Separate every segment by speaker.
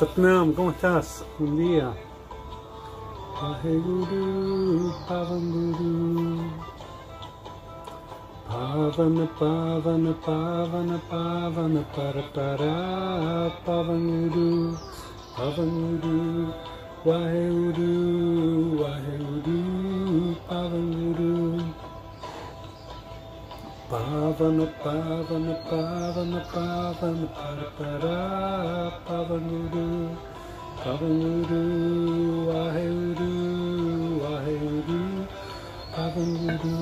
Speaker 1: Satnam, ¿cómo estás? Un día. Guru, Pavanguru. Pavana, Pavana, Pavana, Pavana, Para, Para, Pavanguru, Pavanguru, Waheguru, Waheguru, Pavanguru. Pavana, Pavana, Pavana, Pavana, Para, Para, Pavanguru, Pavanguru, Waheguru, Waheguru, Pavanguru.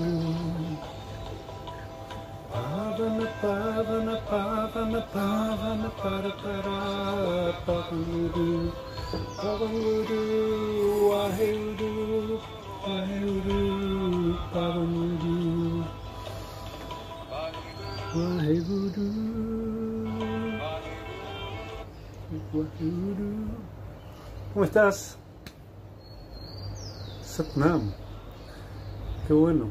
Speaker 1: Pavana, Pavana, Pavana, Pavana, Para, Para, Pavanguru, Pavanguru, Waheguru, Waheguru, Pavanguru. ¿Cómo estás? Satnam. Qué bueno.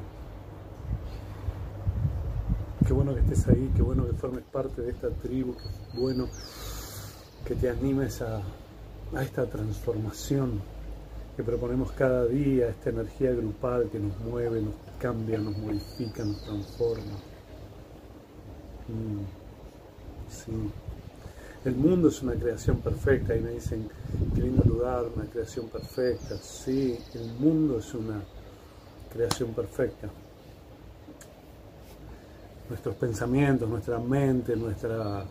Speaker 1: Qué bueno que estés ahí, qué bueno que formes parte de esta tribu, qué bueno que te animes a, a esta transformación que proponemos cada día, esta energía grupal que nos mueve, nos cambia, nos modifica, nos transforma. Mm, Sí. El mundo es una creación perfecta y me dicen, qué lindo lugar, una creación perfecta. Sí, el mundo es una creación perfecta. Nuestros pensamientos, nuestra mente, nuestros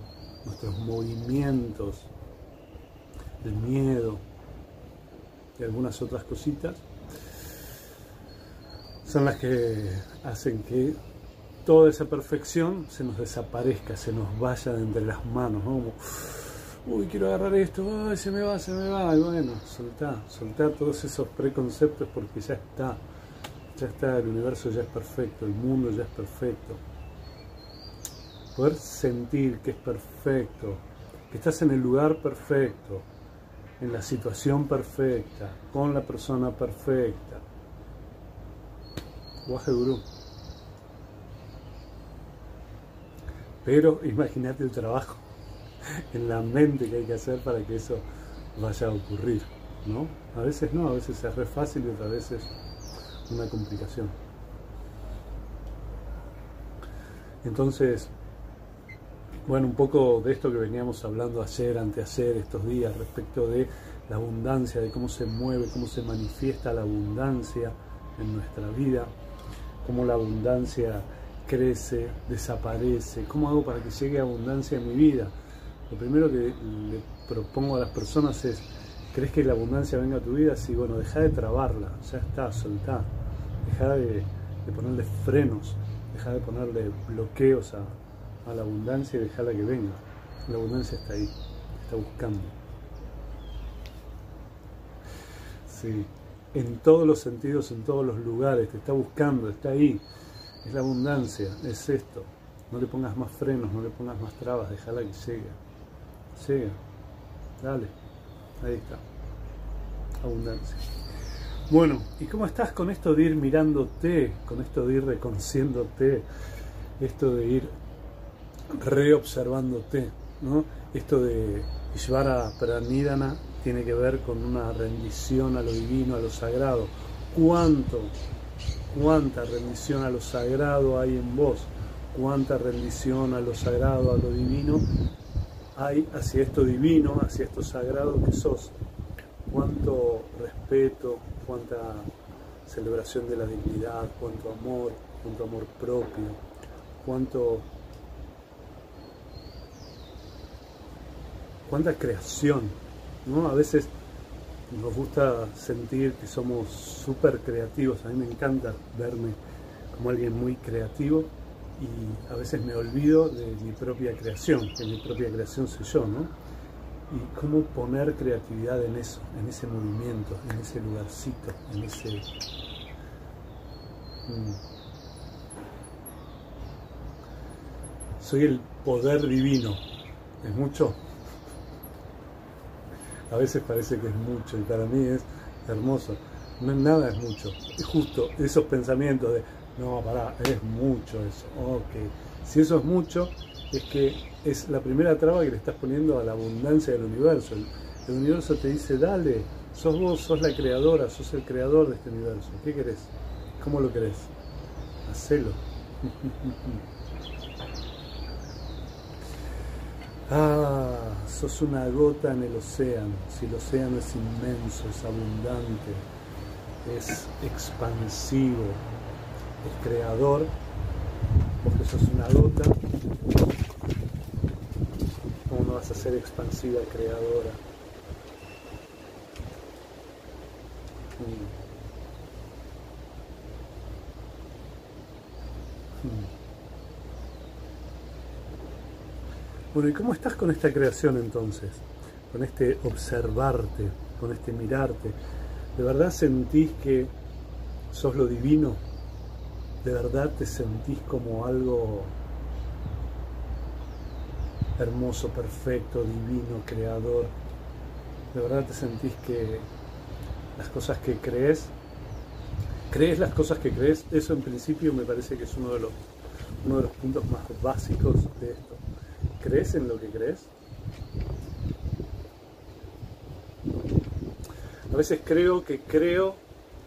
Speaker 1: movimientos, el miedo y algunas otras cositas son las que hacen que toda esa perfección se nos desaparezca, se nos vaya de entre las manos, ¿no? Como, uy, quiero agarrar esto, ay, se me va, se me va, y bueno, soltá, soltá todos esos preconceptos porque ya está, ya está, el universo ya es perfecto, el mundo ya es perfecto. Poder sentir que es perfecto, que estás en el lugar perfecto, en la situación perfecta, con la persona perfecta. Guaje Gurú. Pero imagínate el trabajo en la mente que hay que hacer para que eso vaya a ocurrir, ¿no? A veces no, a veces es re fácil y otras veces una complicación. Entonces, bueno, un poco de esto que veníamos hablando ayer, anteayer, estos días, respecto de la abundancia, de cómo se mueve, cómo se manifiesta la abundancia en nuestra vida, cómo la abundancia crece, desaparece, cómo hago para que llegue abundancia en mi vida. Lo primero que le propongo a las personas es, ¿crees que la abundancia venga a tu vida? Sí, bueno, deja de trabarla, ya está, soltá, deja de, de ponerle frenos, deja de ponerle bloqueos a, a la abundancia y dejarla que venga. La abundancia está ahí, está buscando. Sí, en todos los sentidos, en todos los lugares, te está buscando, está ahí. Es la abundancia, es esto. No le pongas más frenos, no le pongas más trabas, déjala que llegue. Llega. Dale. Ahí está. Abundancia. Bueno, ¿y cómo estás con esto de ir mirándote, con esto de ir reconociéndote, esto de ir reobservándote, ¿no? Esto de Ishvara Pranidhana tiene que ver con una rendición a lo divino, a lo sagrado. ¿Cuánto, cuánta rendición a lo sagrado hay en vos? ¿Cuánta rendición a lo sagrado, a lo divino hay hacia esto divino, hacia esto sagrado que sos? ¿Cuánto respeto, cuánta celebración de la dignidad, cuánto amor, cuánto amor propio, cuánto cuánta creación, ¿no? A veces nos gusta sentir que somos súper creativos, a mí me encanta verme como alguien muy creativo y a veces me olvido de mi propia creación, que mi propia creación soy yo, ¿no? Y cómo poner creatividad en eso, en ese movimiento, en ese lugarcito, en ese... Mm. Soy el poder divino, ¿es mucho? A veces parece que es mucho y para mí es hermoso. No, nada es mucho. Es justo esos pensamientos de, no, pará, es mucho eso. Ok. Si eso es mucho, es que es la primera traba que le estás poniendo a la abundancia del universo. El universo te dice, dale, sos vos, sos la creadora, sos el creador de este universo. ¿Qué querés? ¿Cómo lo querés? Hacelo. ah, sos una gota en el océano. Si el océano es inmenso, es abundante, es expansivo, es creador, porque sos una gota, ¿cómo no vas a ser expansiva, creadora? Mm. Bueno, ¿y cómo estás con esta creación entonces? Con este observarte, con este mirarte. ¿De verdad sentís que sos lo divino? ¿De verdad te sentís como algo hermoso, perfecto, divino, creador? ¿De verdad te sentís que las cosas que crees, crees las cosas que crees? Eso en principio me parece que es uno de los, uno de los puntos más básicos de esto. ¿Crees en lo que crees? A veces creo que creo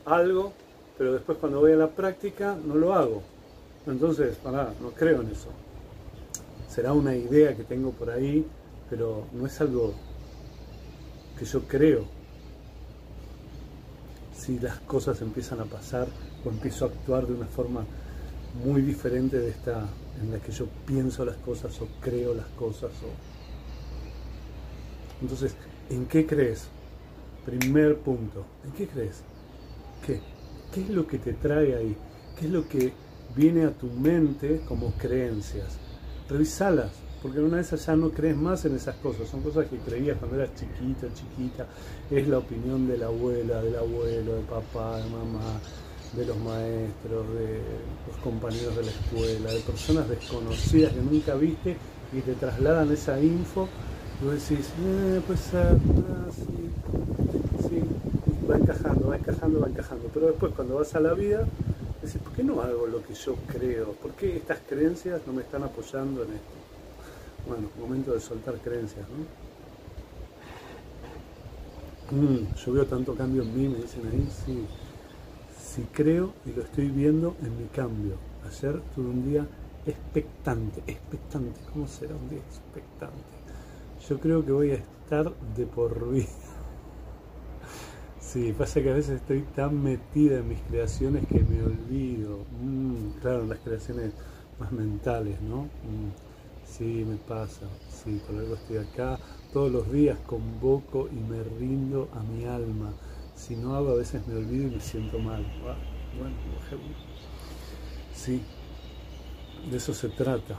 Speaker 1: algo, pero después cuando voy a la práctica no lo hago. Entonces, para, no creo en eso. Será una idea que tengo por ahí, pero no es algo que yo creo. Si las cosas empiezan a pasar o empiezo a actuar de una forma muy diferente de esta en la que yo pienso las cosas o creo las cosas. O... Entonces, ¿en qué crees? Primer punto, ¿en qué crees? ¿Qué? ¿Qué es lo que te trae ahí? ¿Qué es lo que viene a tu mente como creencias? Revisalas, porque una vez ya no crees más en esas cosas, son cosas que creías cuando eras chiquita, chiquita, es la opinión de la abuela, del abuelo, de papá, de mamá, de los maestros, de los compañeros de la escuela, de personas desconocidas que nunca viste y te trasladan esa info, vos decís, pues ah, sí, sí, va encajando, va encajando, va encajando. Pero después cuando vas a la vida, decís, ¿por qué no hago lo que yo creo? ¿Por qué estas creencias no me están apoyando en esto? Bueno, momento de soltar creencias, ¿no? Mm, yo veo tanto cambio en mí, me dicen ahí, sí si creo y lo estoy viendo en mi cambio. Ayer tuve un día expectante, expectante. ¿Cómo será un día expectante? Yo creo que voy a estar de por vida. Sí, pasa que a veces estoy tan metida en mis creaciones que me olvido. Mm, claro, las creaciones más mentales, ¿no? Mm, sí, me pasa. Sí, por algo estoy acá. Todos los días convoco y me rindo a mi alma si no hago, a veces me olvido y me siento mal. Ah, bueno, sí, de eso se trata,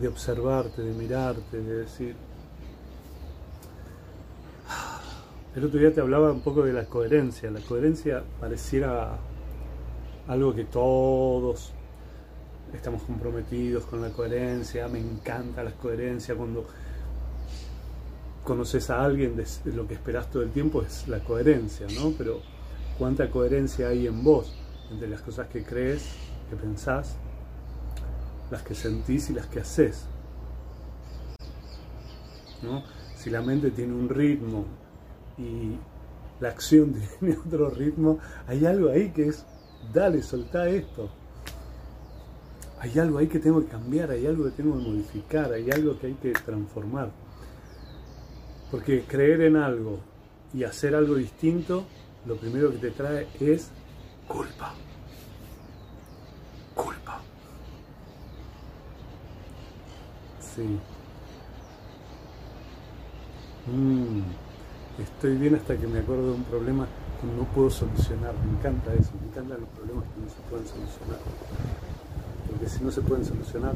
Speaker 1: de observarte, de mirarte, de decir... El otro día te hablaba un poco de la coherencia. La coherencia pareciera algo que todos estamos comprometidos con la coherencia. Me encanta la coherencia cuando conoces a alguien, lo que esperás todo el tiempo es la coherencia, ¿no? Pero cuánta coherencia hay en vos entre las cosas que crees, que pensás, las que sentís y las que haces. ¿no? Si la mente tiene un ritmo y la acción tiene otro ritmo, hay algo ahí que es, dale, soltá esto. Hay algo ahí que tengo que cambiar, hay algo que tengo que modificar, hay algo que hay que transformar. Porque creer en algo y hacer algo distinto, lo primero que te trae es culpa. Culpa. Sí. Mm. Estoy bien hasta que me acuerdo de un problema que no puedo solucionar. Me encanta eso, me encantan los problemas que no se pueden solucionar. Porque si no se pueden solucionar,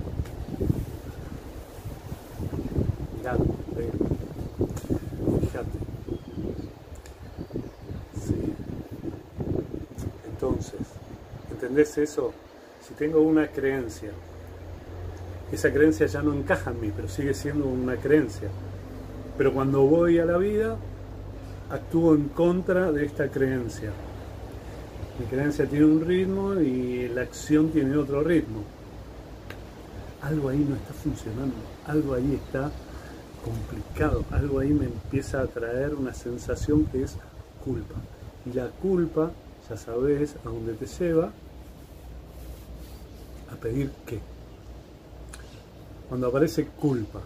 Speaker 1: mirad, Fíjate. Sí. Entonces, ¿entendés eso? Si tengo una creencia, esa creencia ya no encaja en mí, pero sigue siendo una creencia. Pero cuando voy a la vida, actúo en contra de esta creencia. Mi creencia tiene un ritmo y la acción tiene otro ritmo. Algo ahí no está funcionando, algo ahí está complicado, algo ahí me empieza a traer una sensación que es culpa. Y la culpa, ya sabes a dónde te lleva, a pedir qué. Cuando aparece culpa,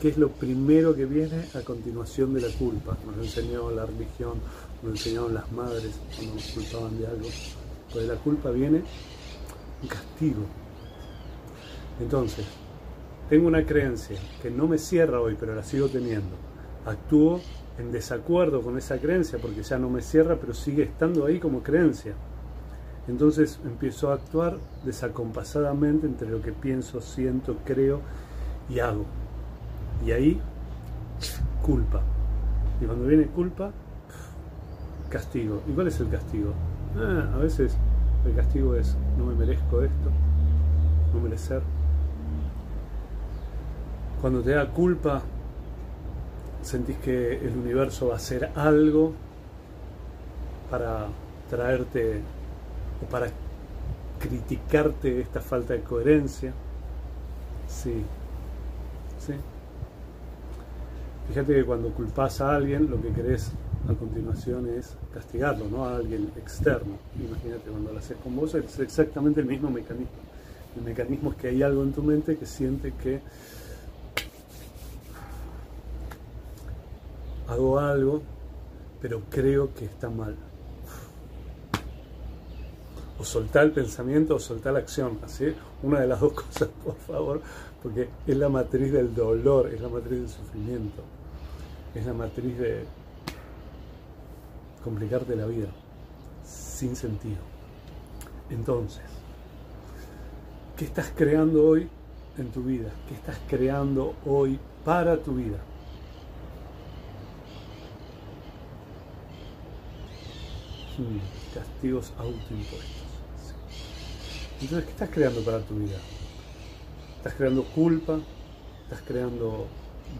Speaker 1: ¿qué es lo primero que viene a continuación de la culpa? Nos enseñó la religión, nos enseñaron las madres cuando nos culpaban de algo. Pues la culpa viene un castigo. Entonces, tengo una creencia que no me cierra hoy, pero la sigo teniendo. Actúo en desacuerdo con esa creencia porque ya no me cierra, pero sigue estando ahí como creencia. Entonces empiezo a actuar desacompasadamente entre lo que pienso, siento, creo y hago. Y ahí, culpa. Y cuando viene culpa, castigo. ¿Y cuál es el castigo? Ah, a veces el castigo es, no me merezco esto, no merecer. Cuando te da culpa, sentís que el universo va a hacer algo para traerte o para criticarte esta falta de coherencia. Sí, sí. Fíjate que cuando culpas a alguien, lo que querés a continuación es castigarlo, ¿no? A alguien externo. Imagínate, cuando lo haces con vos es exactamente el mismo mecanismo. El mecanismo es que hay algo en tu mente que siente que hago algo, pero creo que está mal. O soltar el pensamiento o soltar la acción. Así, una de las dos cosas, por favor, porque es la matriz del dolor, es la matriz del sufrimiento, es la matriz de complicarte la vida sin sentido. Entonces, ¿qué estás creando hoy en tu vida? ¿Qué estás creando hoy para tu vida? castigos autoimpuestos. Entonces, ¿qué estás creando para tu vida? ¿Estás creando culpa? ¿Estás creando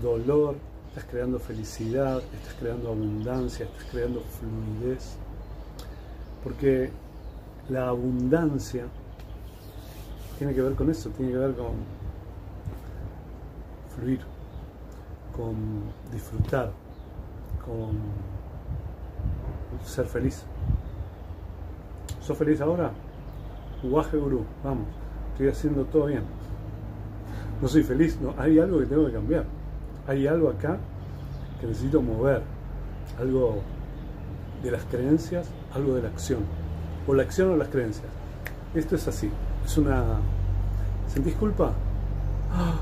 Speaker 1: dolor? ¿Estás creando felicidad? ¿Estás creando abundancia? ¿Estás creando fluidez? Porque la abundancia tiene que ver con eso, tiene que ver con fluir, con disfrutar, con ser feliz. ¿Sos feliz ahora? Guaje gurú, vamos, estoy haciendo todo bien. No soy feliz, no, hay algo que tengo que cambiar. Hay algo acá que necesito mover. Algo de las creencias, algo de la acción. O la acción o las creencias. Esto es así. Es una. ¿Sentís culpa? Ah.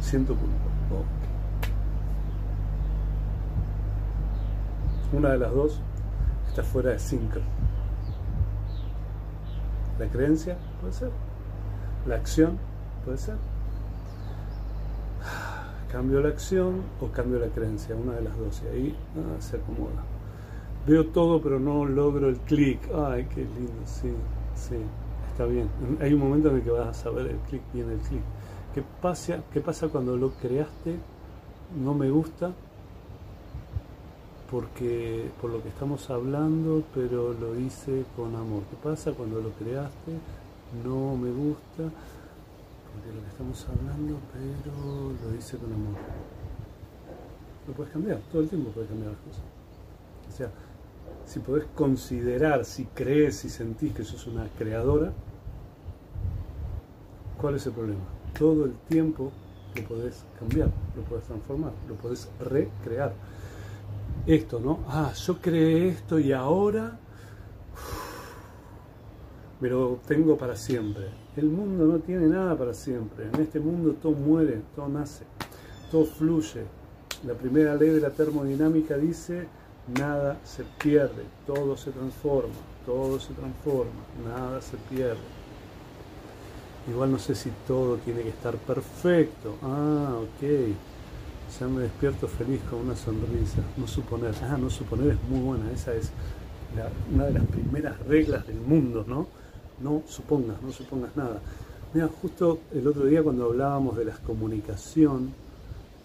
Speaker 1: Siento culpa. Una de las dos está fuera de sincro. La creencia puede ser. La acción puede ser. Cambio la acción o cambio la creencia, una de las dos. Y ahí ah, se acomoda. Veo todo pero no logro el clic. Ay, qué lindo, sí, sí, está bien. Hay un momento en el que vas a saber el clic, viene el clic. ¿Qué pasa, ¿Qué pasa cuando lo creaste? No me gusta, porque por lo que estamos hablando, pero lo hice con amor. ¿Qué pasa cuando lo creaste? No me gusta, porque lo que estamos hablando, pero lo hice con amor. Lo puedes cambiar, todo el tiempo puedes cambiar las cosas. O sea, si podés considerar, si crees, si sentís que sos una creadora, ¿cuál es el problema? Todo el tiempo lo podés cambiar, lo podés transformar, lo podés recrear esto, ¿no? Ah, yo creé esto y ahora me lo obtengo para siempre. El mundo no tiene nada para siempre. En este mundo todo muere, todo nace, todo fluye. La primera ley de la termodinámica dice, nada se pierde, todo se transforma, todo se transforma, nada se pierde. Igual no sé si todo tiene que estar perfecto. Ah, ok. Ya me despierto feliz con una sonrisa. No suponer. Ah, no suponer es muy buena. Esa es una de las primeras reglas del mundo, ¿no? No supongas, no supongas nada. Mira, justo el otro día cuando hablábamos de la comunicación,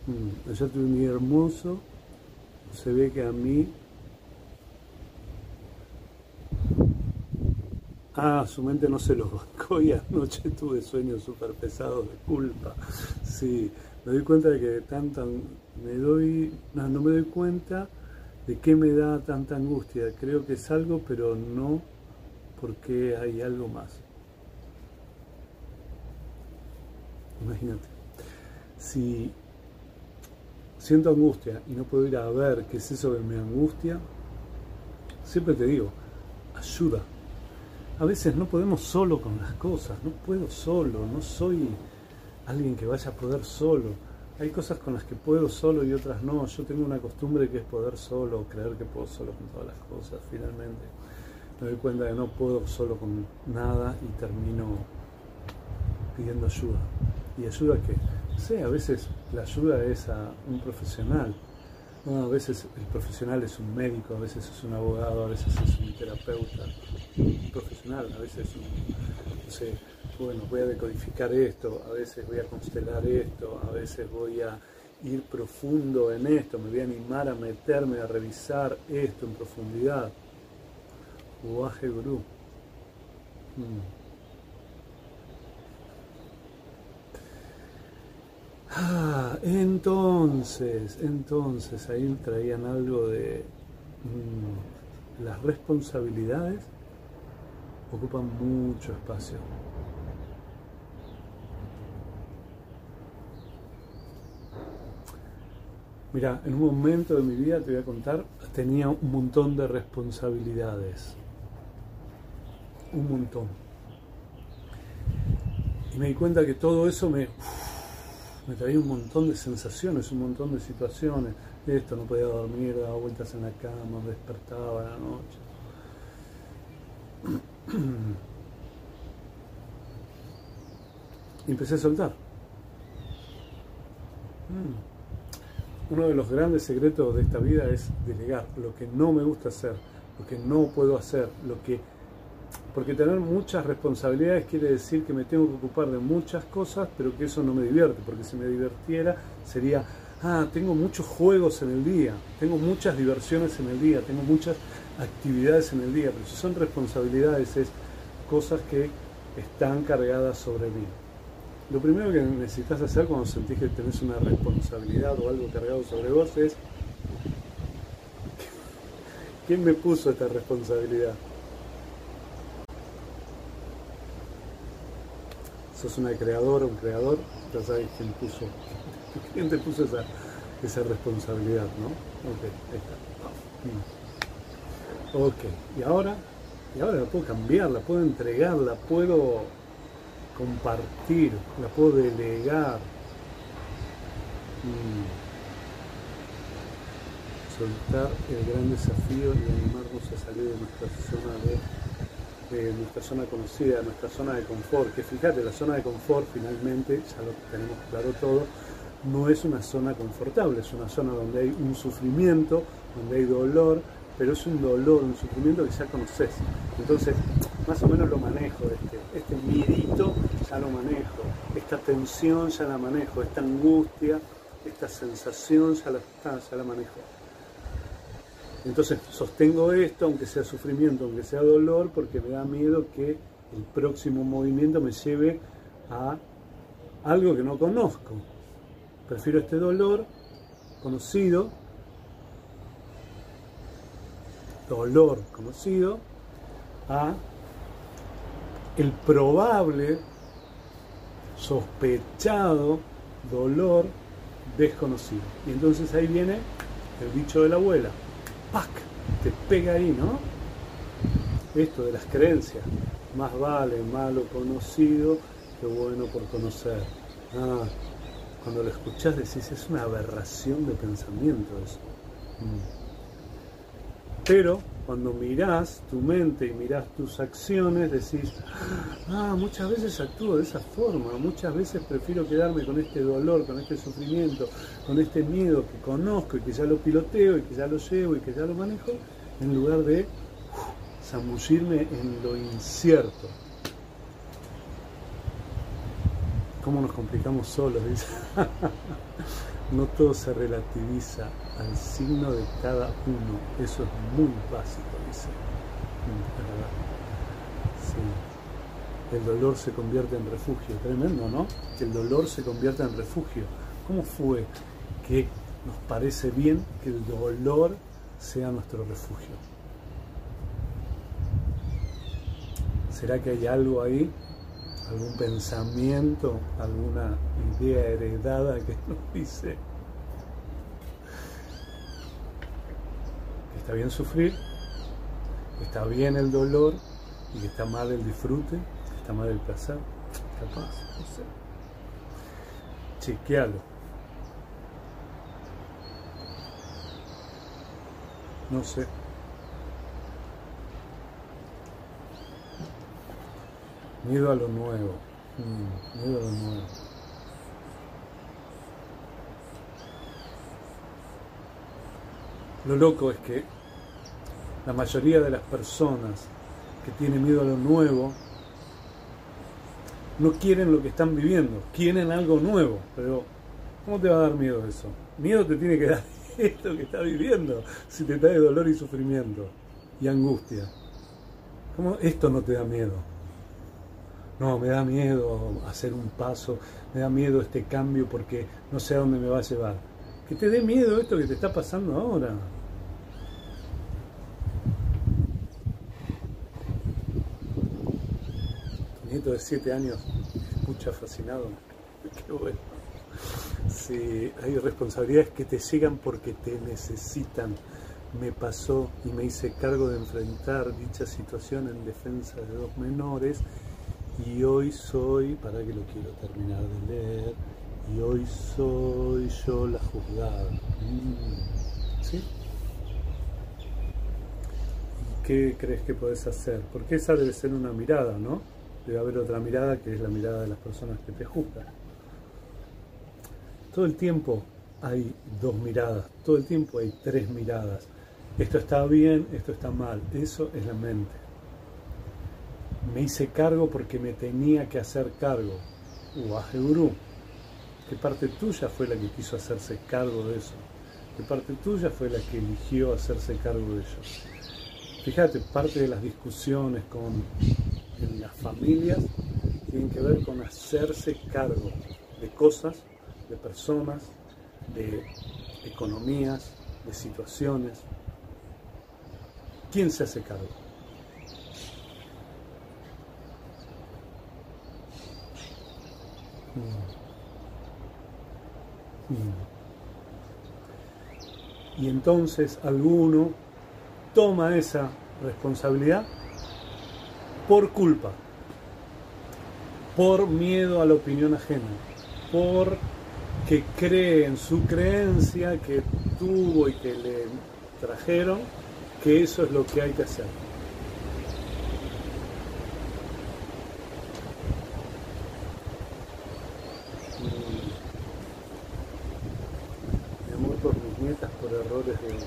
Speaker 1: mmm, ayer tuve un día hermoso, se ve que a mí... Ah, su mente no se lo bancó. hoy anoche tuve sueños súper pesados de culpa. Sí, me doy cuenta de que tanta, me doy, no, no me doy cuenta de qué me da tanta angustia. Creo que es algo, pero no porque hay algo más. Imagínate, si siento angustia y no puedo ir a ver qué es eso que me angustia, siempre te digo, ayuda. A veces no podemos solo con las cosas, no puedo solo, no soy alguien que vaya a poder solo. Hay cosas con las que puedo solo y otras no. Yo tengo una costumbre que es poder solo, creer que puedo solo con todas las cosas. Finalmente me doy cuenta que no puedo solo con nada y termino pidiendo ayuda. ¿Y ayuda que sé, a veces la ayuda es a un profesional. a veces el profesional es un médico, a veces es un abogado, a veces es un terapeuta. Un profesional, a veces un, no sé, bueno, voy a decodificar esto, a veces voy a constelar esto, a veces voy a ir profundo en esto, me voy a animar a meterme, a revisar esto en profundidad. Uaje Guru. Mm. Ah, entonces, entonces ahí traían algo de mm, las responsabilidades ocupan mucho espacio. Mira, en un momento de mi vida te voy a contar, tenía un montón de responsabilidades. Un montón. Y me di cuenta que todo eso me me traía un montón de sensaciones, un montón de situaciones. Esto, no podía dormir, daba vueltas en la cama, despertaba a la noche. Y empecé a soltar. Mm. Uno de los grandes secretos de esta vida es delegar lo que no me gusta hacer, lo que no puedo hacer, lo que porque tener muchas responsabilidades quiere decir que me tengo que ocupar de muchas cosas, pero que eso no me divierte, porque si me divirtiera sería, ah, tengo muchos juegos en el día, tengo muchas diversiones en el día, tengo muchas actividades en el día, pero si son responsabilidades es cosas que están cargadas sobre mí. Lo primero que necesitas hacer cuando sentís que tenés una responsabilidad o algo cargado sobre vos es, ¿quién me puso esta responsabilidad? sos una creadora, un creador, ya sabes quién puso, quién te puso esa, responsabilidad, ¿no? Ok, ahí está. Ok, y ahora, y ahora la puedo cambiar, la puedo entregar, la puedo compartir, la puedo delegar. Mm. Soltar el gran desafío y animarnos a salir de nuestra zona de nuestra zona conocida, nuestra zona de confort, que fíjate, la zona de confort finalmente, ya lo tenemos claro todo, no es una zona confortable, es una zona donde hay un sufrimiento, donde hay dolor, pero es un dolor, un sufrimiento que ya conoces. Entonces, más o menos lo manejo, este, este miedito ya lo manejo, esta tensión ya la manejo, esta angustia, esta sensación ya la, ya la manejo. Entonces sostengo esto, aunque sea sufrimiento, aunque sea dolor, porque me da miedo que el próximo movimiento me lleve a algo que no conozco. Prefiero este dolor conocido, dolor conocido, a el probable, sospechado dolor desconocido. Y entonces ahí viene el dicho de la abuela, ¡pac! Te pega ahí, ¿no? Esto de las creencias. Más vale malo conocido que bueno por conocer. Ah, cuando lo escuchás decís, es una aberración de pensamiento eso. Mm. Pero cuando mirás tu mente y mirás tus acciones, decís, ah, muchas veces actúo de esa forma, muchas veces prefiero quedarme con este dolor, con este sufrimiento, con este miedo que conozco y que ya lo piloteo y que ya lo llevo y que ya lo manejo, en lugar de zambullirme en lo incierto. ¿Cómo nos complicamos solos? No todo se relativiza al signo de cada uno. Eso es muy básico, dice. El dolor se convierte en refugio. Tremendo, ¿no? Que el dolor se convierta en refugio. ¿Cómo fue que nos parece bien que el dolor sea nuestro refugio? ¿Será que hay algo ahí? ¿Algún pensamiento? ¿Alguna idea heredada que nos dice está bien sufrir, está bien el dolor y está mal el disfrute? está mal el placer, capaz, no sé. Chequealo. No sé. Miedo a lo nuevo. Mm, miedo a lo nuevo. Lo loco es que la mayoría de las personas que tienen miedo a lo nuevo no quieren lo que están viviendo, quieren algo nuevo, pero ¿cómo te va a dar miedo eso? Miedo te tiene que dar esto que estás viviendo, si te trae dolor y sufrimiento y angustia. ¿Cómo esto no te da miedo? No, me da miedo hacer un paso, me da miedo este cambio porque no sé a dónde me va a llevar. Que te dé miedo esto que te está pasando ahora. De siete años escucha fascinado. Qué bueno. Sí, hay responsabilidades que te llegan porque te necesitan. Me pasó y me hice cargo de enfrentar dicha situación en defensa de dos menores y hoy soy, para que lo quiero terminar de leer, y hoy soy yo la juzgada. Mm, ¿Sí? ¿Y qué crees que podés hacer? Porque esa debe ser una mirada, ¿no? Debe haber otra mirada que es la mirada de las personas que te juzgan. Todo el tiempo hay dos miradas, todo el tiempo hay tres miradas. Esto está bien, esto está mal. Eso es la mente. Me hice cargo porque me tenía que hacer cargo. Guru. ¿Qué parte tuya fue la que quiso hacerse cargo de eso? ¿Qué parte tuya fue la que eligió hacerse cargo de ello? Fíjate, parte de las discusiones con en las familias tienen que ver con hacerse cargo de cosas, de personas, de economías, de situaciones. ¿Quién se hace cargo? Mm. Mm. Y entonces alguno toma esa responsabilidad por culpa, por miedo a la opinión ajena, por que cree en su creencia que tuvo y que le trajeron, que eso es lo que hay que hacer. Mi amor por mis nietas por errores de...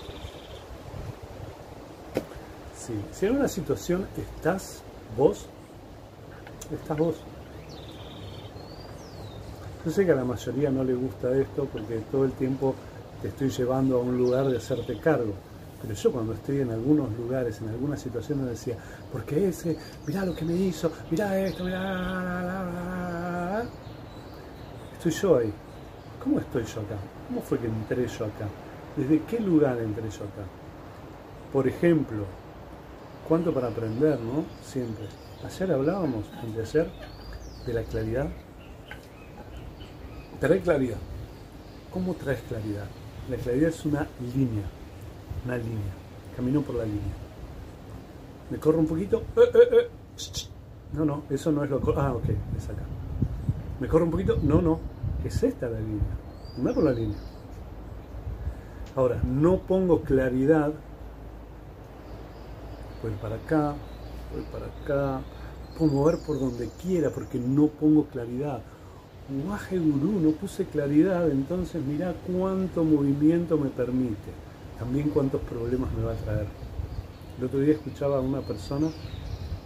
Speaker 1: Sí, si en una situación estás vos, estás vos. Yo sé que a la mayoría no le gusta esto porque todo el tiempo te estoy llevando a un lugar de hacerte cargo. Pero yo cuando estoy en algunos lugares, en algunas situaciones decía, porque ese, mirá lo que me hizo, mirá esto, mirá... Estoy yo ahí. ¿Cómo estoy yo acá? ¿Cómo fue que entré yo acá? ¿Desde qué lugar entré yo acá? Por ejemplo, cuánto para aprender, ¿no? Siempre. Ayer hablábamos, de ayer, de la claridad. Trae claridad. ¿Cómo traes claridad? La claridad es una línea, una línea. Camino por la línea. Me corro un poquito. Eh, eh, eh. No, no, eso no es lo... Ah, ok, es acá. Me corro un poquito. No, no, es esta la línea. No por la línea. Ahora, no pongo claridad voy para acá, voy para acá, puedo mover por donde quiera porque no pongo claridad. Guaje Gurú, no puse claridad, entonces mira cuánto movimiento me permite, también cuántos problemas me va a traer. El otro día escuchaba a una persona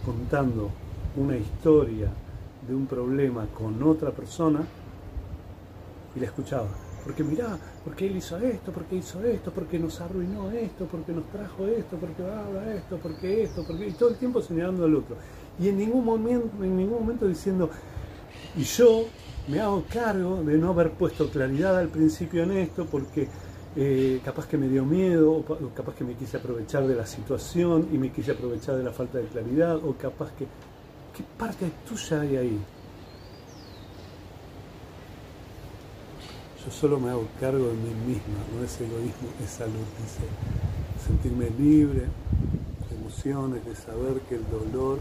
Speaker 1: contando una historia de un problema con otra persona y la escuchaba porque mirá, porque él hizo esto, porque hizo esto, porque nos arruinó esto, porque nos trajo esto, porque habla esto, porque esto, porque... Y todo el tiempo señalando al otro. Y en ningún momento, en ningún momento diciendo, y yo me hago cargo de no haber puesto claridad al principio en esto porque eh, capaz que me dio miedo, o capaz que me quise aprovechar de la situación y me quise aprovechar de la falta de claridad, o capaz que... ¿Qué parte tuya hay ahí? Yo solo me hago cargo de mí misma, no es egoísmo, es salud, dice. Sentirme libre de emociones, de saber que el dolor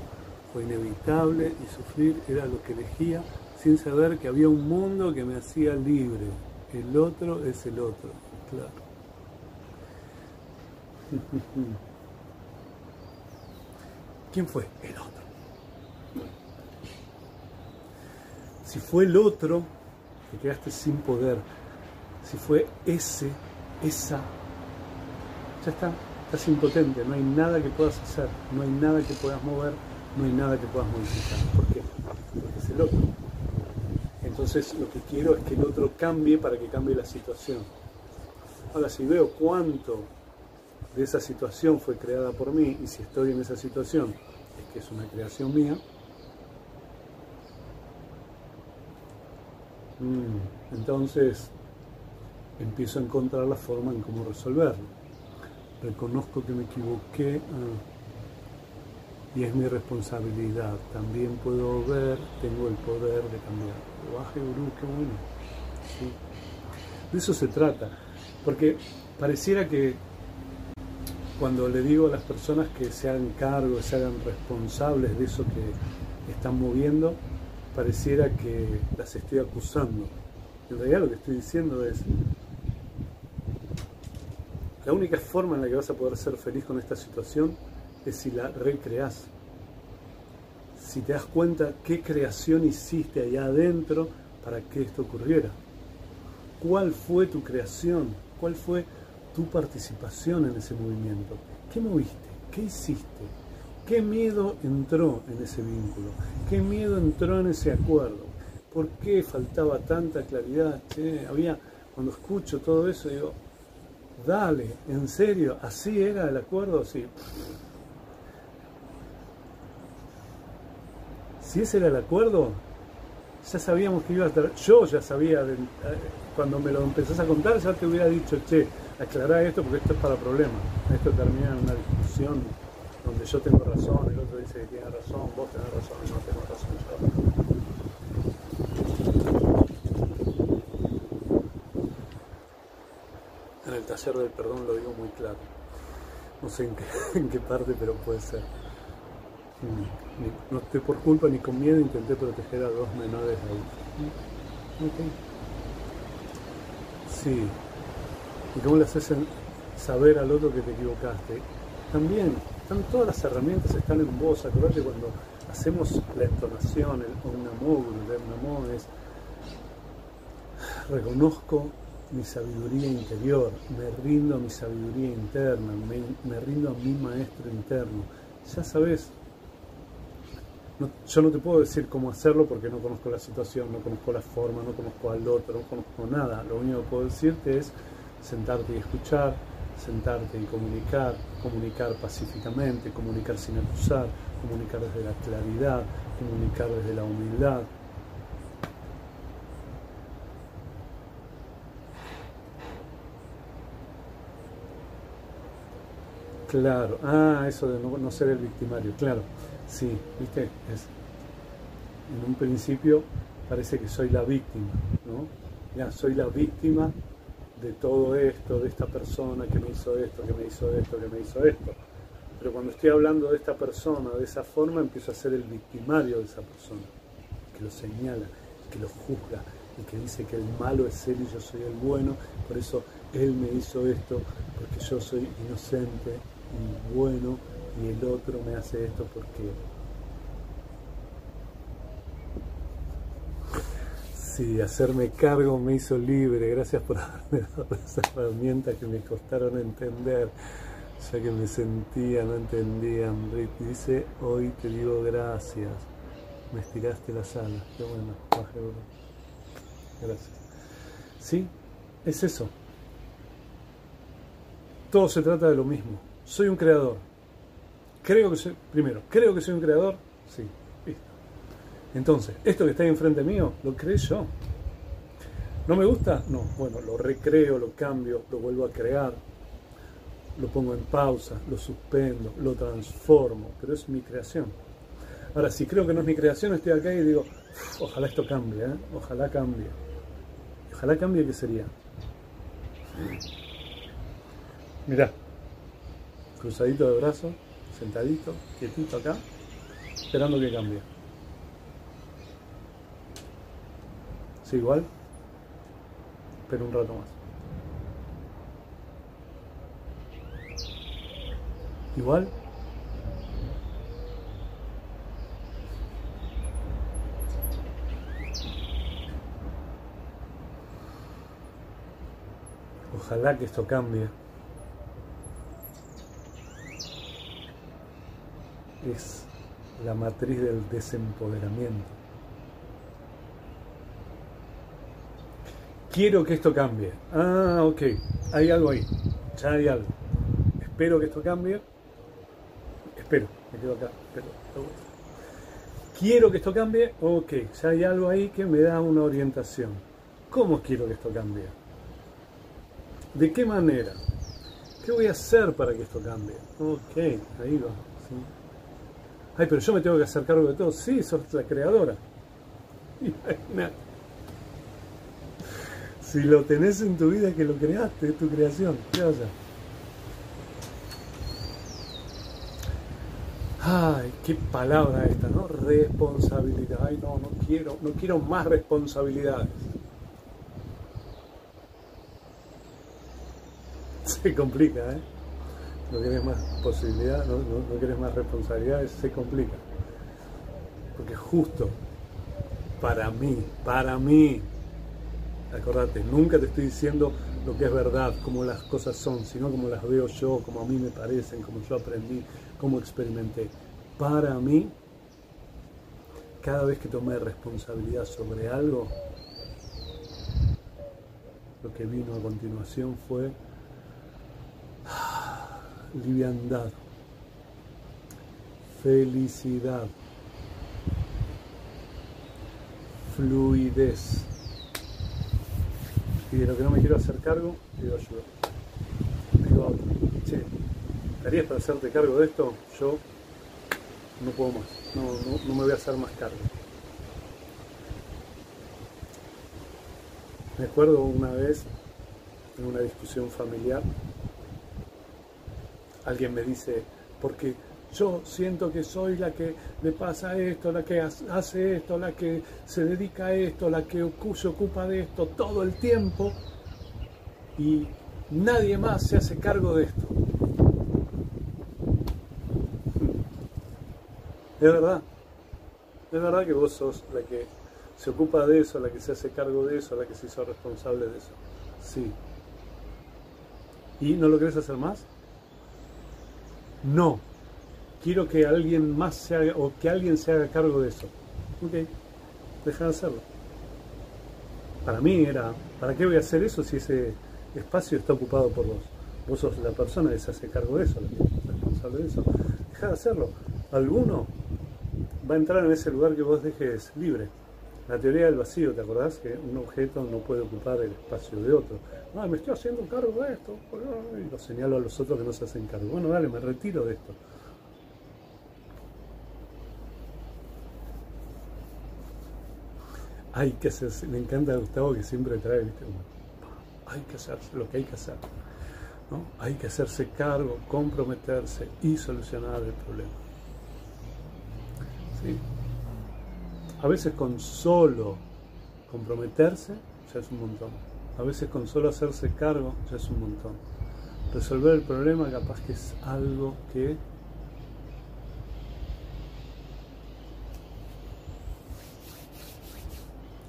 Speaker 1: fue inevitable y sufrir era lo que elegía sin saber que había un mundo que me hacía libre. El otro es el otro, claro. ¿Quién fue? El otro. Si fue el otro, te quedaste sin poder. Si fue ese, esa, ya está, estás impotente, no hay nada que puedas hacer, no hay nada que puedas mover, no hay nada que puedas modificar. ¿Por qué? Porque es el otro. Entonces lo que quiero es que el otro cambie para que cambie la situación. Ahora, si veo cuánto de esa situación fue creada por mí y si estoy en esa situación es que es una creación mía, mm, entonces empiezo a encontrar la forma en cómo resolverlo. Reconozco que me equivoqué. Ah, y es mi responsabilidad. También puedo ver, tengo el poder de cambiar. Baje Gurú, qué bueno. De eso se trata. Porque pareciera que cuando le digo a las personas que se hagan cargo, se hagan responsables de eso que están moviendo, pareciera que las estoy acusando. En realidad lo que estoy diciendo es, la única forma en la que vas a poder ser feliz con esta situación es si la recreas. Si te das cuenta qué creación hiciste allá adentro para que esto ocurriera. ¿Cuál fue tu creación? ¿Cuál fue tu participación en ese movimiento? ¿Qué moviste? ¿Qué hiciste? ¿Qué miedo entró en ese vínculo? ¿Qué miedo entró en ese acuerdo? ¿Por qué faltaba tanta claridad? había, cuando escucho todo eso, digo, dale, en serio, ¿así era el acuerdo? Sí. Si ese era el acuerdo, ya sabíamos que iba a estar. Yo ya sabía, eh, cuando me lo empezás a contar, ya te hubiera dicho, che, aclará esto porque esto es para problemas. Esto termina en una discusión donde yo tengo razón, el otro dice que tiene razón, vos tenés razón y no tengo razón yo. En el taller del perdón lo digo muy claro. No sé en qué, parte, pero puede ser. No estoy por culpa ni con miedo, intenté proteger a dos menores ahí. Sí. ¿Y cómo le haces saber al otro que te equivocaste? También, están todas las herramientas, están en vos. Acordate cuando hacemos la entonación, el Om el es reconozco mi sabiduría interior, me rindo a mi sabiduría interna, me, rindo a mi maestro interno. Ya sabes yo no te puedo decir cómo hacerlo porque no conozco la situación, no conozco la forma, no conozco al otro, no conozco nada. Lo único que puedo decirte es sentarte y escuchar, sentarte y comunicar, comunicar pacíficamente, comunicar sin acusar, comunicar desde la claridad, comunicar desde la humildad. Claro, ah, eso de no, ser el victimario, claro. Sí, viste, es, en un principio parece que soy la víctima, ¿no? Ya, soy la víctima de todo esto, de esta persona que me hizo esto, que me hizo esto, que me hizo esto. Pero cuando estoy hablando de esta persona de esa forma, empiezo a ser el victimario de esa persona, que lo señala, que lo juzga, y que dice que el malo es él y yo soy el bueno, por eso él me hizo esto, porque yo soy inocente y bueno y el otro me hace esto porque... Sí, hacerme cargo me hizo libre, gracias por haberme dado esas herramientas que me costaron entender, ya que me sentía, no entendía. Dice, hoy te digo gracias, me estiraste las alas, qué bueno, Gracias. Sí, es eso. Todo se trata de lo mismo. Soy un creador, creo que soy, primero, creo que soy un creador, Sí, listo. Entonces, esto que está ahí enfrente mío, lo creé yo. ¿No me gusta? No, bueno, lo recreo, lo cambio, lo vuelvo a crear, lo pongo en pausa, lo suspendo, lo transformo, pero es mi creación. Ahora, si creo que no es mi creación, estoy acá y digo, ojalá esto cambie, ¿eh? ojalá cambie. Ojalá cambie, ¿qué sería? Mirá, cruzadito de brazos, sentadito, quietito acá, esperando que cambie. ¿Sí igual? Pero un rato más. Igual. Ojalá que esto cambie. Es la matriz del desempoderamiento. Quiero que esto cambie. Ah, ok. Hay algo ahí. Ya hay algo. Espero que esto cambie. Espero. Me quedo acá. Espero. Quiero que esto cambie. Ok. Ya hay algo ahí que me da una orientación. ¿Cómo quiero que esto cambie? ¿De qué manera? ¿Qué voy a hacer para que esto cambie? Ok. Ahí va. Ay, pero yo me tengo que hacer cargo de todo. Sí, sos la creadora. Si lo tenés en tu vida que lo creaste, es tu creación. ¿Qué vas a hacer? Ay, qué palabra esta, ¿no? Responsabilidad. Ay, no, no quiero, no quiero más responsabilidades. Se complica, ¿eh? No quieres más posibilidad, no, no, no quieres más responsabilidades, se complica. Porque justo para mí, para mí, Acordate, nunca te estoy diciendo lo que es verdad, cómo las cosas son, sino como las veo yo, como a mí me parecen, como yo aprendí, como experimenté. Para mí, cada vez que tomé responsabilidad sobre algo, lo que vino a continuación fue liviandad, felicidad, fluidez y de lo que no me quiero hacer cargo, pido ayuda. Digo a ¿estarías para hacerte cargo de esto? Yo no puedo más, no, no me voy a hacer más cargo. Me acuerdo una vez en una discusión familiar, alguien me dice, porque yo siento que soy la que le pasa esto, la que hace esto, la que se dedica a esto, la que se ocupa de esto todo el tiempo y nadie más se hace cargo de esto. Es verdad, es verdad que vos sos la que se ocupa de eso, la que se hace cargo de eso, la que se hizo responsable de eso. Sí. ¿Y no lo querés hacer más? No quiero que alguien más se haga, o que alguien se haga cargo de eso. Ok, deja de hacerlo. Para mí era, ¿para qué voy a hacer eso si ese espacio está ocupado por vos? Vos sos la persona que se hace cargo de eso, la que es responsable de eso. Deja de hacerlo. Alguno va a entrar en ese lugar que vos dejes libre. La teoría del vacío, ¿te acordás? Que un objeto no puede ocupar el espacio de otro. Ah, me estoy haciendo cargo de esto. Y lo señalo a los otros que no se hacen cargo. Bueno, dale, me retiro de esto. hay que hacer, me encanta Gustavo que siempre trae, ¿viste? hay que hacer lo que hay que hacer, ¿no? Hay que hacerse cargo, comprometerse y solucionar el problema. ¿Sí? A veces con solo comprometerse ya es un montón. A veces con solo hacerse cargo ya es un montón. Resolver el problema capaz que es algo que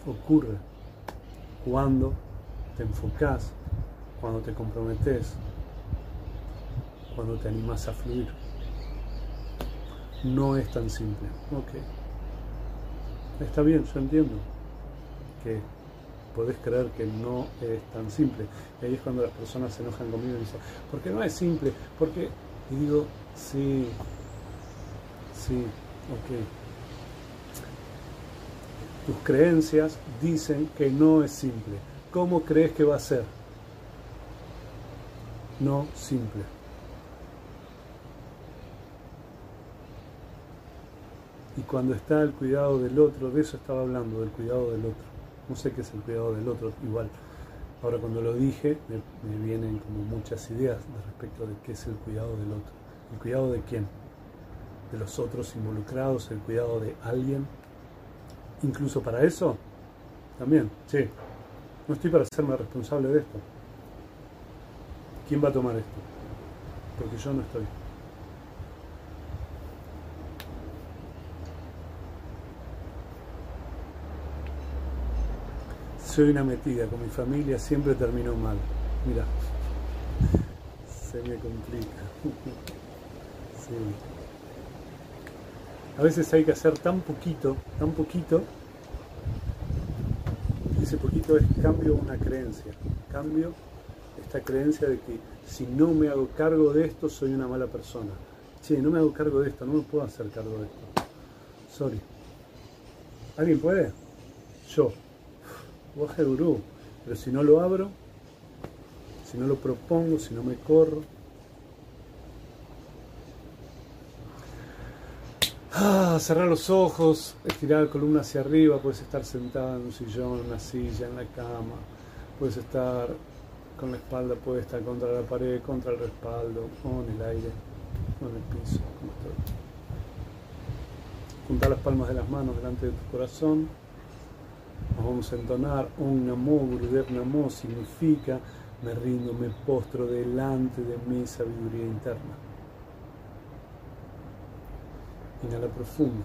Speaker 1: ocurre cuando te enfocas, cuando te comprometes, cuando te animas a fluir. No es tan simple. Ok. Está bien, yo entiendo que podés creer que no es tan simple. Y ahí es cuando las personas se enojan conmigo y dicen, porque no es simple, porque... Y digo, sí, sí, ok Tus creencias dicen que no es simple. ¿Cómo crees que va a ser? No simple. Y cuando está el cuidado del otro, de eso estaba hablando, del cuidado del otro. No sé qué es el cuidado del otro, igual. Ahora cuando lo dije, me, vienen como muchas ideas respecto de qué es el cuidado del otro. ¿El cuidado de quién? De los otros involucrados, el cuidado de alguien. Incluso para eso, también, sí. No estoy para hacerme responsable de esto. ¿Quién va a tomar esto? Porque yo no estoy. Soy una metida, con mi familia siempre terminó mal. Mira, se me complica. Sí. A veces hay que hacer tan poquito, tan poquito. Ese poquito es cambio una creencia. Cambio esta creencia de que si no me hago cargo de esto, soy una mala persona. Sí, no me hago cargo de esto, no me puedo hacer cargo de esto. Sorry. ¿Alguien puede? Yo. Pero si no lo abro, si no lo propongo, si no me corro. Ah, cerrar los ojos, estirar la columna hacia arriba, puedes estar sentado en un sillón, en una silla, en la cama, puedes estar con la espalda puesta contra la pared, contra el respaldo, o en el aire, o en el piso, como estoy. Juntar las palmas de las manos delante de tu corazón vamos a entonar un Namo, Gurudev Namo significa me rindo, me postro delante de mi sabiduría interna. Inhala profundo.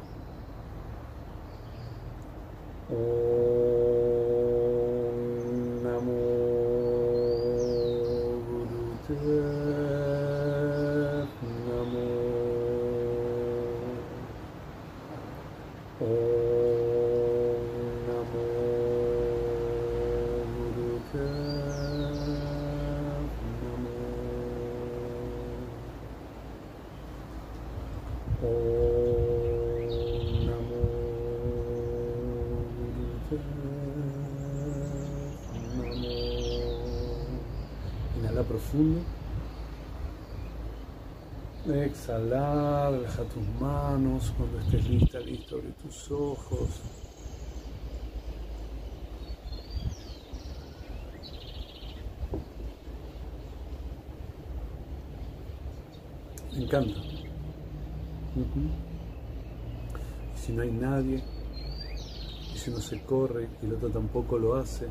Speaker 1: Exhalar, deja tus manos cuando estés lista, listo, abre tus ojos. Me encanta. Si no hay nadie, y si uno se corre y el otro tampoco lo hace,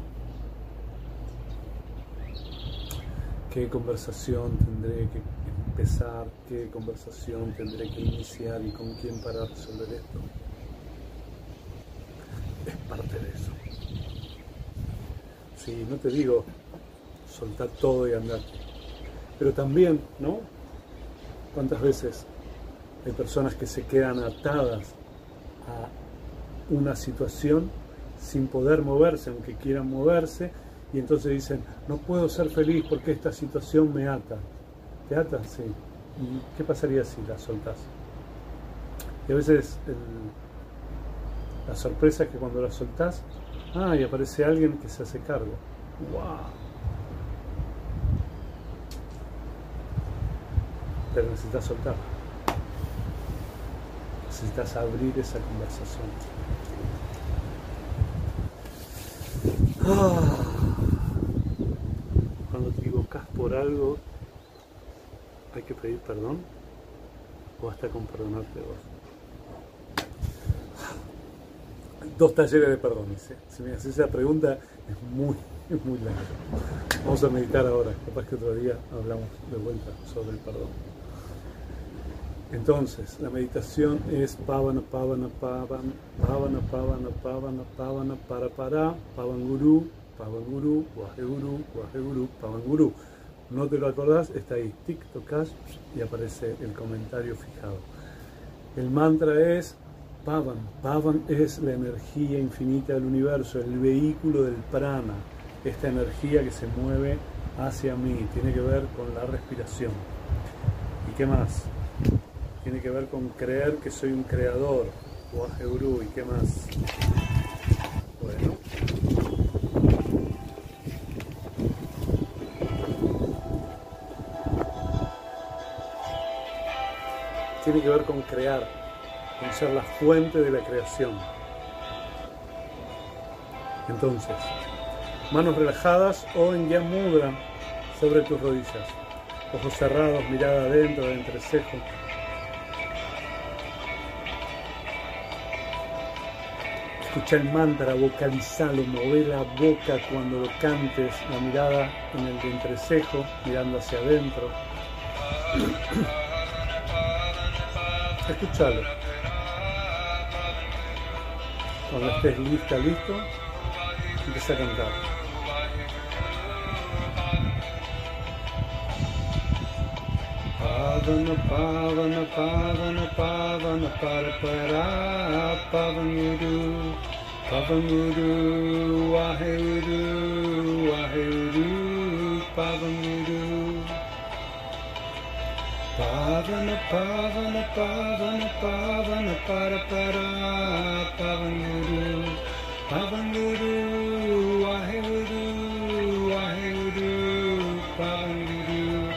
Speaker 1: qué conversación tendré que empezar, qué conversación tendré que iniciar y con quién para resolver esto. Es parte de eso. Sí, no te digo soltar todo y andar, pero también, ¿no? ¿Cuántas veces hay personas que se quedan atadas a una situación sin poder moverse, aunque quieran moverse, y entonces dicen, no puedo ser feliz porque esta situación me ata. ¿Te ata? Sí. ¿Y qué pasaría si la soltás? Y a veces la sorpresa es que cuando la soltás, ah, y aparece alguien que se hace cargo. ¡Wow! Pero necesitas soltar. Necesitas abrir esa conversación. Ah por algo hay que pedir perdón o hasta con perdonarte vos. Dos talleres de perdón, Si me haces esa pregunta es muy, muy larga. Vamos a meditar ahora, capaz que otro día hablamos de vuelta sobre el perdón. Entonces, la meditación es pavana, pavana, pavana, pavana, pavana, pavana, pavana, para para, pavanguru, pavanguru, guajeguru, guajeguru, pavanguru no te lo acordás, está ahí, tic, y aparece el comentario fijado. El mantra es Pavan. Pavan es la energía infinita del universo, el vehículo del prana, esta energía que se mueve hacia mí, tiene que ver con la respiración. ¿Y qué más? Tiene que ver con creer que soy un creador, o Guru, ¿y qué más? Tiene que ver con crear, con ser la fuente de la creación. Entonces, manos relajadas o en Yamudra sobre tus rodillas, ojos cerrados, mirada adentro del entrecejo. Escucha el mantra, vocalizalo, mover la boca cuando lo cantes, la mirada en el entrecejo, mirando hacia adentro. Escuchalo. Cuando estés lista, listo, empieza a cantar. Pavana, pavana, pavana, pavana, para, para, pavanguru, pavanguru, waheguru, waheguru, pavanguru. Pavana, pavana, pavana, pavana, para, para, pavanguru, pavanguru, waheguru, waheguru, pavanguru.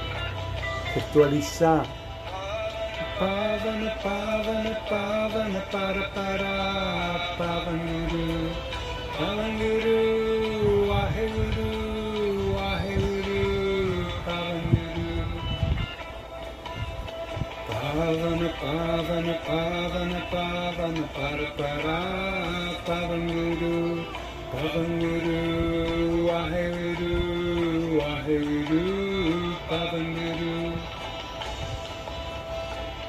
Speaker 1: Gestualiza. Pavana, pavana, pavana, para, para, pavanguru, Pavana, pavana, pavana, pavana, para, para, pavanguru, pavanguru, waheguru, waheguru, pavanguru.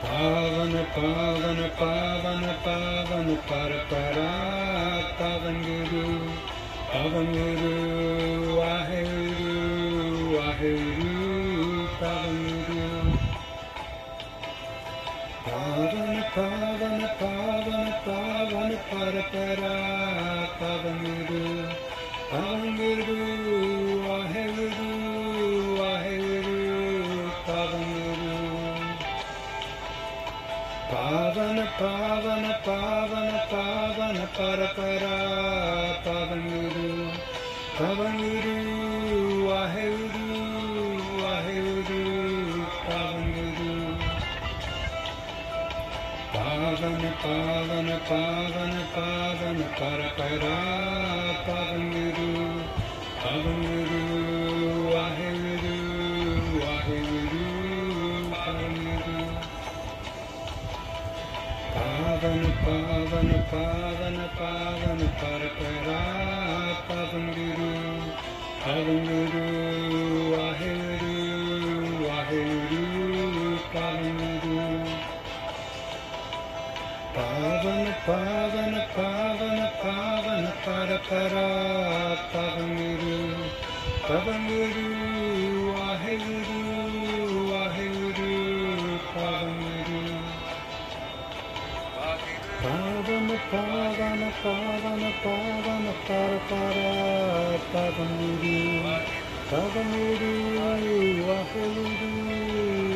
Speaker 1: Pavana, pavana, pavana, pavana, para, para, pavanguru, pavanguru, waheguru, Pavana, pavana, pavana, pavana, para, para, pavanguru, pavanguru, waheguru, waheguru, pavanguru. Pavana, pavana, pavana, pavana, para, para, pavanguru, pavanguru, waheguru, waheguru, Pavana, pavana, pavana, pavana, para, para, pavanguru, pavanguru, waheguru, waheguru, pavanguru. Pavana, pavana, pavana, pavana, para, para, pavanguru, pavanguru, waheguru, Pavana, pavana, pavana, pavana, para, para, pavanguru, pavanguru, waheguru, waheguru, pavanguru. Pavana, pavana, pavana, pavana, para, para, pavanguru, pavanguru, waheguru,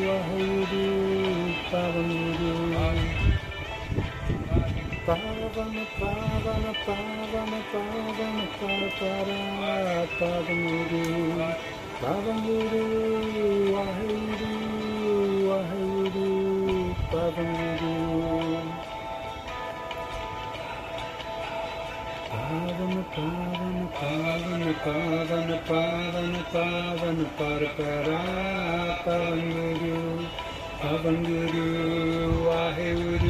Speaker 1: waheguru, pavanguru. Pavana, pavana, pavana, pavana, para, para, pavanguru, pavanguru, waheguru, waheguru, pavanguru. Pavana, pavana, pavana, pavana, pavana, pavana, para, para, pavanguru, pavanguru, waheguru, waheguru,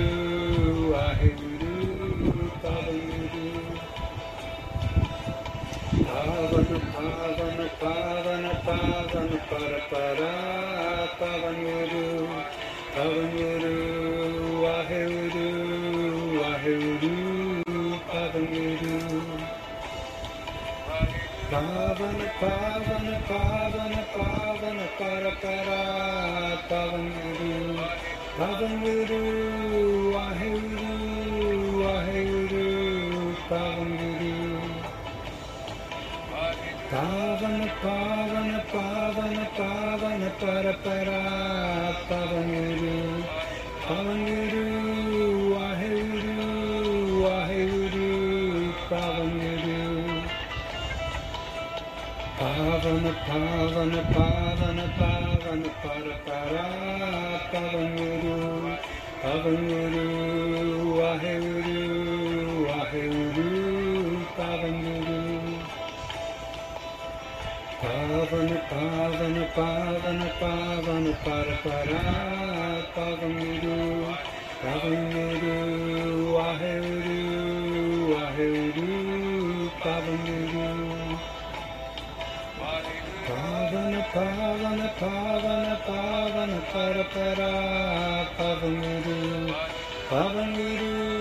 Speaker 1: pavana, pavana, pavana, para, para, pavanguru, pavanguru, waheguru, waheguru, pavanguru. Pavana, pavana, pavana, pavana, para, para, pavanguru, pavanguru, waheguru, Pavana, pavana, pavana, pavana, para, para, pavanguru, pavanguru, waheguru, waheguru, pavanguru. Pavana, pavana, pavana, pavana, para, para, pavanguru, Pavanguru, Waheguru, Pavana, Pavana, Pavana, Pavana, Para, Para, Pavanguru, Pavanguru, Waheguru, Waheguru, Pavanguru. Pavana, Pavana, Pavana, Pavana, Para, Para, Pavanguru, Pavanguru, Waheguru,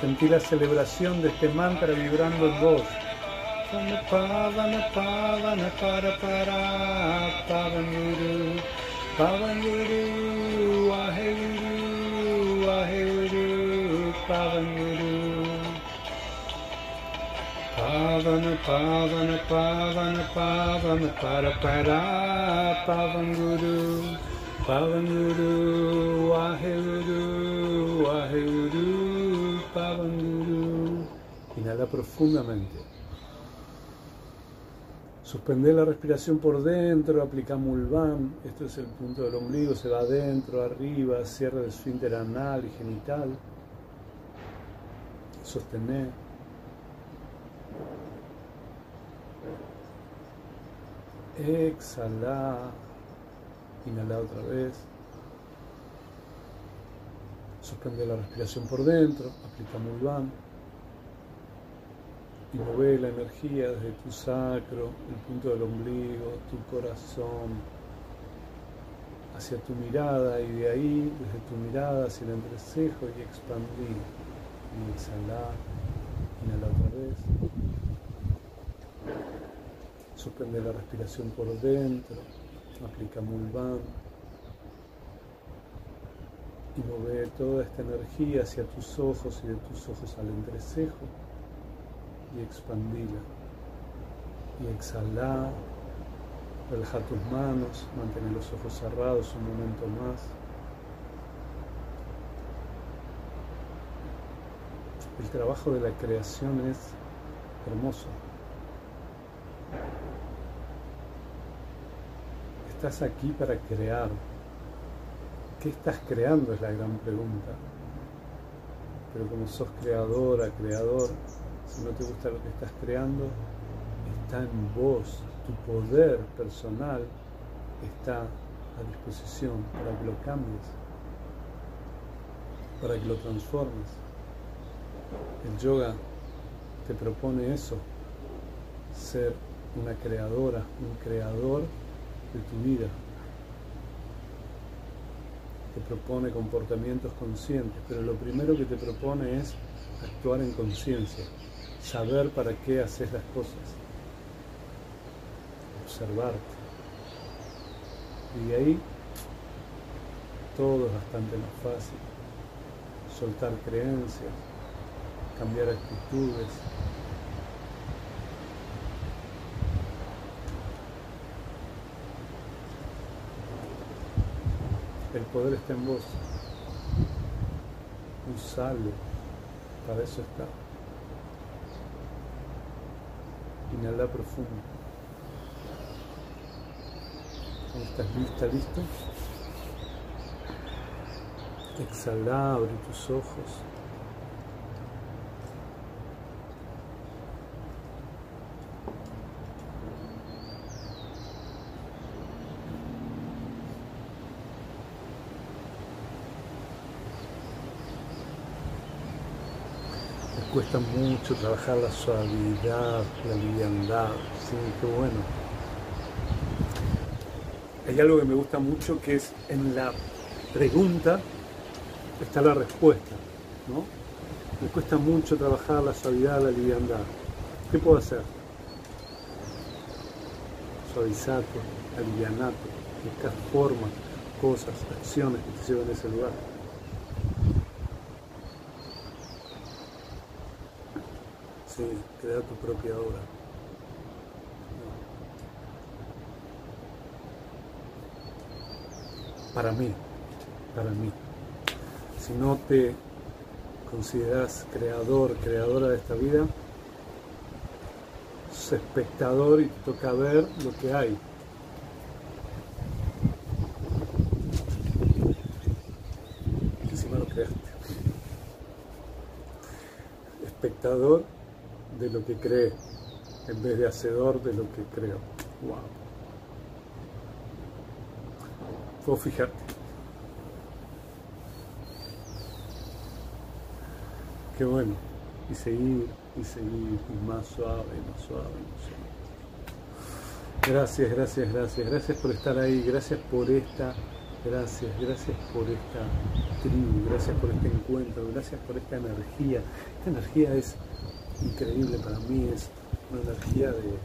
Speaker 1: Sentí la celebración de este mantra vibrando en vos. Pavana, Pavana, Para, Para, Para, Para, Waheguru, Pavanguru. Inhala profundamente. Suspender la respiración por dentro, aplica Mulvan, esto es el punto del ombligo, se va adentro, arriba, cierre del esfínter anal y genital. Sostener. Exhala. Inhala otra vez. Suspende la respiración por dentro. Aplica Mulvan. Y mueve la energía desde tu sacro, el punto del ombligo, tu corazón, hacia tu mirada y de ahí, desde tu mirada hacia el entrecejo y expandir. Y exhala. Inhala otra vez. Suspende la respiración por dentro, aplica Mulvan y mueve toda esta energía hacia tus ojos y de tus ojos al entrecejo y expandila. Y exhala, relaja tus manos, mantén los ojos cerrados un momento más. El trabajo de la creación es hermoso. Estás aquí para crear. ¿Qué estás creando? Es la gran pregunta. Pero como sos creadora, creador, si no te gusta lo que estás creando, está en vos. Tu poder personal está a disposición para que lo cambies, para que lo transformes. El yoga te propone eso, ser una creadora, un creador de tu vida. Propone comportamientos conscientes, pero lo primero que te propone es actuar en conciencia, saber para qué haces las cosas, observarte. Y de ahí todo es bastante más fácil. Soltar creencias, cambiar actitudes, poder está en vos. Usalo. Para eso está. Inhala profundo. Estás lista, listo. Exhala, abre tus ojos. Cuesta mucho trabajar la suavidad, la liviandad, sí, qué bueno. Hay algo que me gusta mucho que es en la pregunta está la respuesta, ¿no? Me cuesta mucho trabajar la suavidad, la liviandad. ¿Qué puedo hacer? Suavizate, alivianate, buscar formas, cosas, acciones que te lleven a ese lugar. propia obra. Para mí, para mí. Si no te consideras creador, creadora de esta vida, sos espectador y toca ver lo que hay. Encima lo creaste. Espectador que cree, en vez de hacedor de lo que creo. Wow. Vos fijarte. Qué bueno. Y seguir, y seguir, y más suave, más suave, más suave. Gracias, gracias, gracias. Gracias por estar ahí. Gracias por esta. Gracias, gracias por esta tribu. Gracias por este encuentro. Gracias por esta energía. Esta energía es increíble para mí. Es una energía de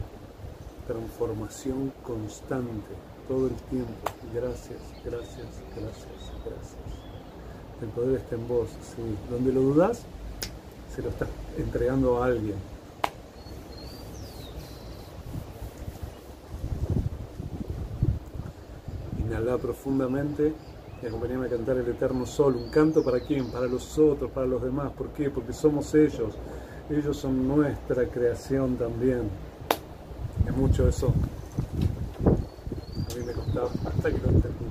Speaker 1: transformación constante todo el tiempo. Gracias, gracias, gracias, gracias. El poder está en vos. Sí. Donde lo dudas, se lo estás entregando a alguien. Inhala profundamente y acompáñame a cantar el eterno sol. Un canto para quién? Para los otros, para los demás. ¿Por qué? Porque somos ellos. Ellos son nuestra creación también. Es mucho eso. A mí me costaba hasta que lo entendí.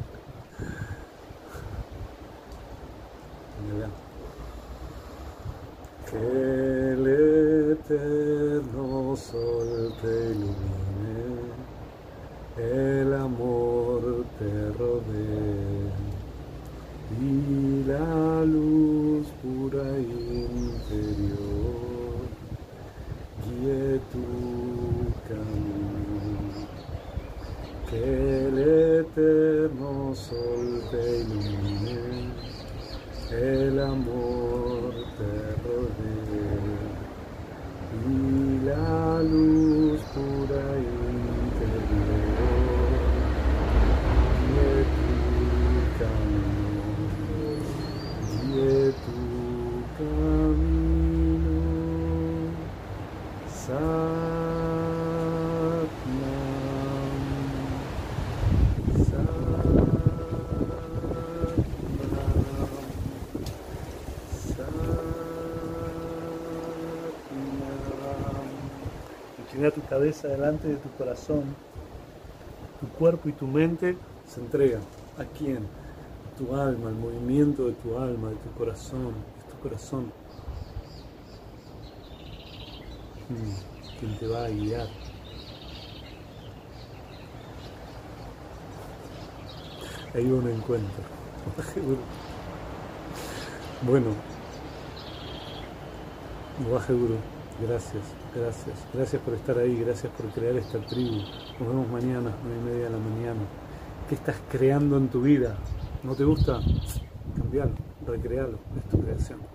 Speaker 1: Que el eterno sol te ilumine, el amor te rodee y la luz pura interior guíe tu camino, guíe tu camino. Satnam. Tu cabeza delante de tu corazón. Tu cuerpo y tu mente se entregan. ¿A quién? Tu alma, el movimiento de tu alma, de tu corazón. Es tu corazón mm, quien te va a guiar. Ahí va un encuentro. Bueno, Guaje Guru, gracias, gracias, gracias por estar ahí, gracias por crear esta tribu. Nos vemos mañana, nueve y media de la mañana. ¿Qué estás creando en tu vida? ¿No te gusta? Cambialo, recrealo, es tu creación.